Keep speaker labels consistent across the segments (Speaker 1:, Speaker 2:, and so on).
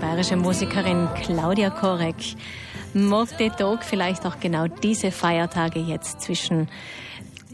Speaker 1: bayerische Musikerin Claudia Korek. Morte Tag, vielleicht auch genau diese Feiertage jetzt zwischen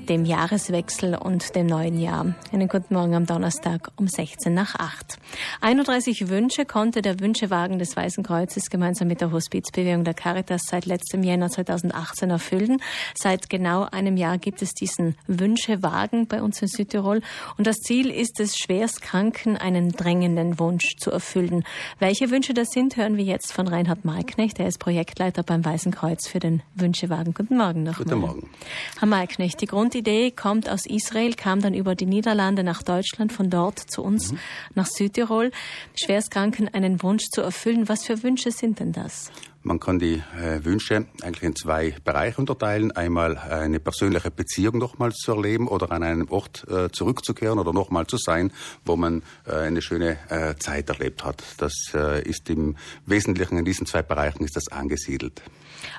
Speaker 1: dem Jahreswechsel und dem neuen Jahr. Einen guten Morgen am Donnerstag um 16 nach 8. 31 Wünsche konnte der Wünschewagen des Weißen Kreuzes gemeinsam mit der Hospizbewegung der Caritas seit letztem Jänner 2018 erfüllen. Seit genau einem Jahr gibt es diesen Wünschewagen bei uns in Südtirol und das Ziel ist es, Schwerstkranken einen drängenden Wunsch zu erfüllen. Welche Wünsche das sind, hören wir jetzt von Reinhard Malknecht. Er ist Projektleiter beim Weißen Kreuz für den Wünschewagen. Guten Morgen nochmal.
Speaker 2: Guten Morgen.
Speaker 1: Herr Malknecht, die Grund Idee kommt aus Israel, kam dann über die Niederlande nach Deutschland, von dort zu uns mhm. nach Südtirol. Schwerstkranken einen Wunsch zu erfüllen. Was für Wünsche sind denn das?
Speaker 2: Man kann die äh, Wünsche eigentlich in zwei Bereiche unterteilen. Einmal eine persönliche Beziehung nochmals zu erleben oder an einem Ort äh, zurückzukehren oder nochmal zu sein, wo man äh, eine schöne äh, Zeit erlebt hat. Das äh, ist im Wesentlichen in diesen zwei Bereichen ist das angesiedelt.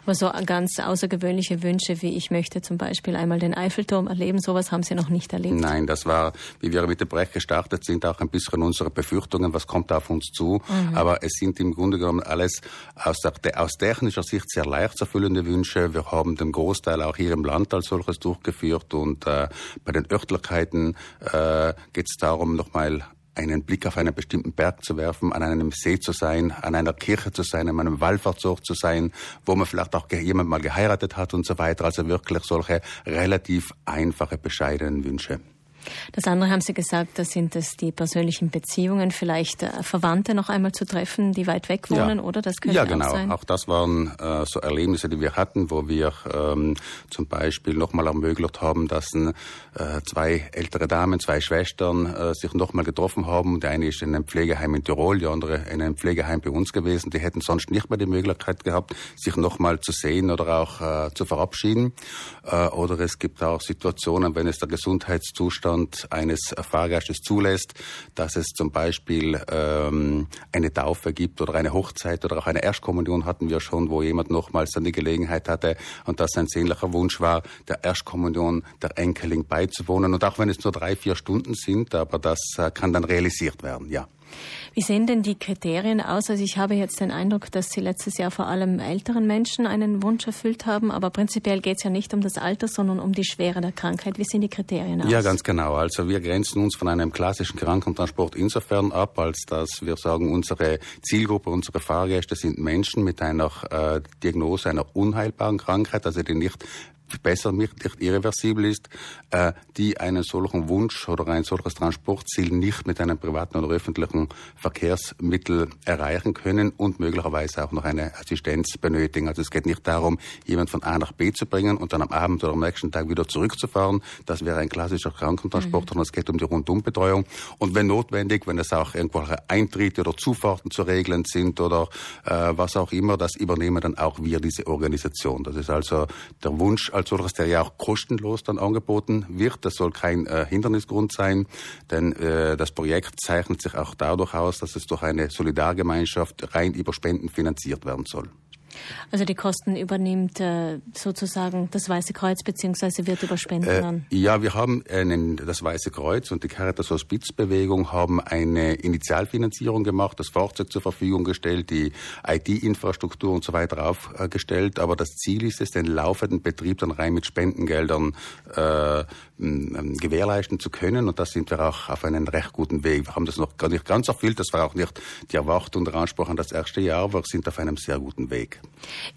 Speaker 1: Aber so ganz außergewöhnliche Wünsche wie ich möchte zum Beispiel einmal den Eiffelturm erleben, sowas haben Sie noch nicht erlebt?
Speaker 2: Nein, das war, wie wir mit dem Projekt gestartet sind, auch ein bisschen unsere Befürchtungen, was kommt auf uns zu. Mhm. Aber es sind im Grunde genommen alles aus, der, aus technischer Sicht sehr leicht zu erfüllende Wünsche. Wir haben den Großteil auch hier im Land als solches durchgeführt und äh, bei den Örtlichkeiten äh, geht es darum, nochmal einen Blick auf einen bestimmten Berg zu werfen, an einem See zu sein, an einer Kirche zu sein, an einem Wallfahrtsort zu sein, wo man vielleicht auch jemand mal geheiratet hat und so weiter. Also wirklich solche relativ einfache, bescheidenen Wünsche.
Speaker 1: Das andere haben Sie gesagt, da sind es die persönlichen Beziehungen, vielleicht äh, Verwandte noch einmal zu treffen, die weit weg wohnen,
Speaker 2: ja.
Speaker 1: oder? Das könnte
Speaker 2: ja, genau.
Speaker 1: Auch, sein.
Speaker 2: auch das waren äh, so Erlebnisse, die wir hatten, wo wir ähm, zum Beispiel nochmal ermöglicht haben, dass äh, zwei ältere Damen, zwei Schwestern äh, sich nochmal getroffen haben. Die eine ist in einem Pflegeheim in Tirol, die andere in einem Pflegeheim bei uns gewesen. Die hätten sonst nicht mehr die Möglichkeit gehabt, sich nochmal zu sehen oder auch äh, zu verabschieden. Äh, oder es gibt auch Situationen, wenn es der Gesundheitszustand eines Fahrgastes zulässt, dass es zum Beispiel ähm, eine Taufe gibt oder eine Hochzeit oder auch eine Erstkommunion hatten wir schon, wo jemand nochmals dann die Gelegenheit hatte und das ein sehnlicher Wunsch war, der Erstkommunion der Enkelin beizuwohnen. Und auch wenn es nur drei, vier Stunden sind, aber das äh, kann dann realisiert werden, ja.
Speaker 1: Wie sehen denn die Kriterien aus? Also ich habe jetzt den Eindruck, dass Sie letztes Jahr vor allem älteren Menschen einen Wunsch erfüllt haben, aber prinzipiell geht es ja nicht um das Alter, sondern um die Schwere der Krankheit. Wie sehen die Kriterien aus?
Speaker 2: Ja, ganz genau. Also wir grenzen uns von einem klassischen Krankentransport insofern ab, als dass wir sagen, unsere Zielgruppe, unsere Fahrgäste sind Menschen mit einer äh, Diagnose einer unheilbaren Krankheit, also die nicht besser nicht irreversibel ist, äh, die einen solchen Wunsch oder ein solches Transportziel nicht mit einem privaten oder öffentlichen Verkehrsmittel erreichen können und möglicherweise auch noch eine Assistenz benötigen. Also es geht nicht darum, jemand von A nach B zu bringen und dann am Abend oder am nächsten Tag wieder zurückzufahren. Das wäre ein klassischer Krankentransport, mhm. sondern es geht um die Rundumbetreuung. Und wenn notwendig, wenn es auch irgendwelche Eintritte oder Zufahrten zu regeln sind oder äh, was auch immer, das übernehmen dann auch wir, diese Organisation. Das ist also der Wunsch als solches, der ja auch kostenlos dann angeboten wird. Das soll kein äh, Hindernisgrund sein, denn äh, das Projekt zeichnet sich auch dadurch aus, dass es durch eine Solidargemeinschaft rein über Spenden finanziert werden soll.
Speaker 1: Also die Kosten übernimmt äh, sozusagen das Weiße Kreuz beziehungsweise wird über Spenden äh, an?
Speaker 2: Ja, wir haben einen, das Weiße Kreuz und die Caritas Hospizbewegung haben eine Initialfinanzierung gemacht, das Fahrzeug zur Verfügung gestellt, die IT-Infrastruktur und so weiter aufgestellt. Aber das Ziel ist es, den laufenden Betrieb dann rein mit Spendengeldern äh, gewährleisten zu können. Und da sind wir auch auf einem recht guten Weg. Wir haben das noch gar nicht ganz erfüllt. Das war auch nicht die Erwartung und der Anspruch an das erste Jahr, aber wir sind auf einem sehr guten Weg.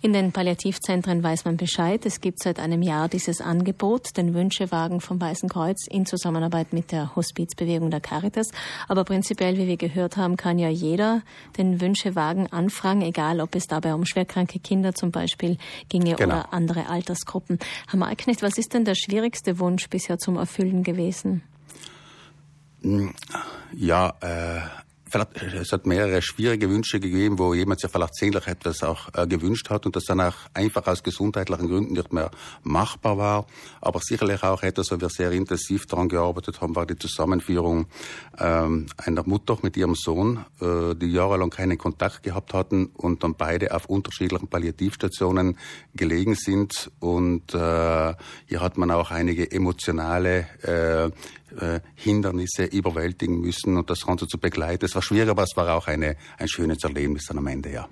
Speaker 1: In den Palliativzentren weiß man Bescheid. Es gibt seit einem Jahr dieses Angebot, den Wünschewagen vom Weißen Kreuz in Zusammenarbeit mit der Hospizbewegung der Caritas. Aber prinzipiell, wie wir gehört haben, kann ja jeder den Wünschewagen anfragen, egal ob es dabei um schwerkranke Kinder zum Beispiel ginge genau. oder andere Altersgruppen. Herr Malknecht, was ist denn der schwierigste Wunsch bisher zum Erfüllen gewesen?
Speaker 2: Ja, äh, es hat mehrere schwierige Wünsche gegeben, wo jemand sich vielleicht sehnlich etwas auch äh, gewünscht hat und das dann auch einfach aus gesundheitlichen Gründen nicht mehr machbar war. Aber sicherlich auch etwas, wo wir sehr intensiv daran gearbeitet haben, war die Zusammenführung ähm, einer Mutter mit ihrem Sohn, äh, die jahrelang keinen Kontakt gehabt hatten und dann beide auf unterschiedlichen Palliativstationen gelegen sind. Und äh, hier hat man auch einige emotionale äh, Hindernisse überwältigen müssen und das Ganze zu begleiten. Es war schwierig, aber es war auch eine, ein schönes Erlebnis dann am Ende, ja.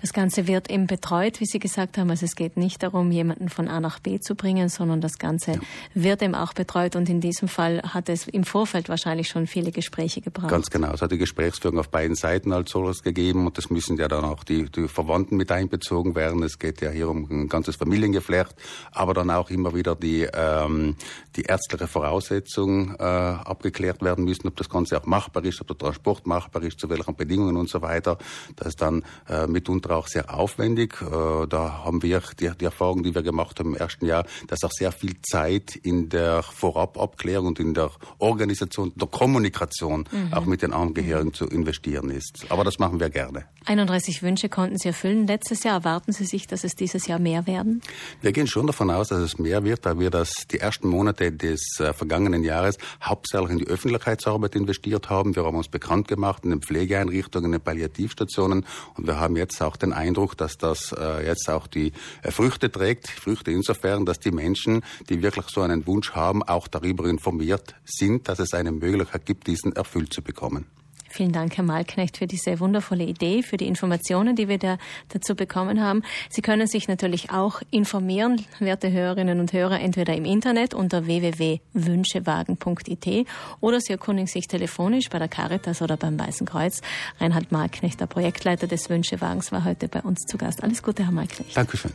Speaker 1: Das Ganze wird eben betreut, wie Sie gesagt haben. Also es geht nicht darum, jemanden von A nach B zu bringen, sondern das Ganze ja. wird eben auch betreut und in diesem Fall hat es im Vorfeld wahrscheinlich schon viele Gespräche gebraucht.
Speaker 2: Ganz genau. Es hat die Gesprächsführung auf beiden Seiten als solches gegeben und das müssen ja dann auch die, die Verwandten mit einbezogen werden. Es geht ja hier um ein ganzes Familiengeflecht, aber dann auch immer wieder die, ähm, die ärztliche Voraussetzung äh, abgeklärt werden müssen, ob das Ganze auch machbar ist, ob der Transport machbar ist, zu welchen Bedingungen und so weiter. Das ist dann äh, mitunter auch sehr aufwendig. Äh, da haben wir die, die Erfahrung, die wir gemacht haben im ersten Jahr, dass auch sehr viel Zeit in der Vorababklärung und in der Organisation, der Kommunikation mhm. auch mit den Angehörigen mhm. zu investieren ist. Aber das machen wir gerne.
Speaker 1: 31 Wünsche konnten Sie erfüllen letztes Jahr. Erwarten Sie sich, dass es dieses Jahr mehr werden?
Speaker 2: Wir gehen schon davon aus, dass es mehr wird, da wir das die ersten Monate des äh, vergangenen Jahres hauptsächlich in die Öffentlichkeitsarbeit investiert haben. Wir haben uns bekannt gemacht in den Pflegeeinrichtungen, in den Palliativstationen und wir haben jetzt auch den Eindruck, dass das äh, jetzt auch die äh, Früchte trägt. Früchte insofern, dass die Menschen, die wirklich so einen Wunsch haben, auch darüber informiert sind, dass es eine Möglichkeit gibt, diesen erfüllt zu bekommen.
Speaker 1: Vielen Dank, Herr Malknecht, für diese wundervolle Idee, für die Informationen, die wir da dazu bekommen haben. Sie können sich natürlich auch informieren, werte Hörerinnen und Hörer, entweder im Internet unter www.wünschewagen.it oder Sie erkundigen sich telefonisch bei der Caritas oder beim Weißen Kreuz. Reinhard Malknecht, der Projektleiter des Wünschewagens, war heute bei uns zu Gast. Alles Gute, Herr Malknecht.
Speaker 2: Dankeschön.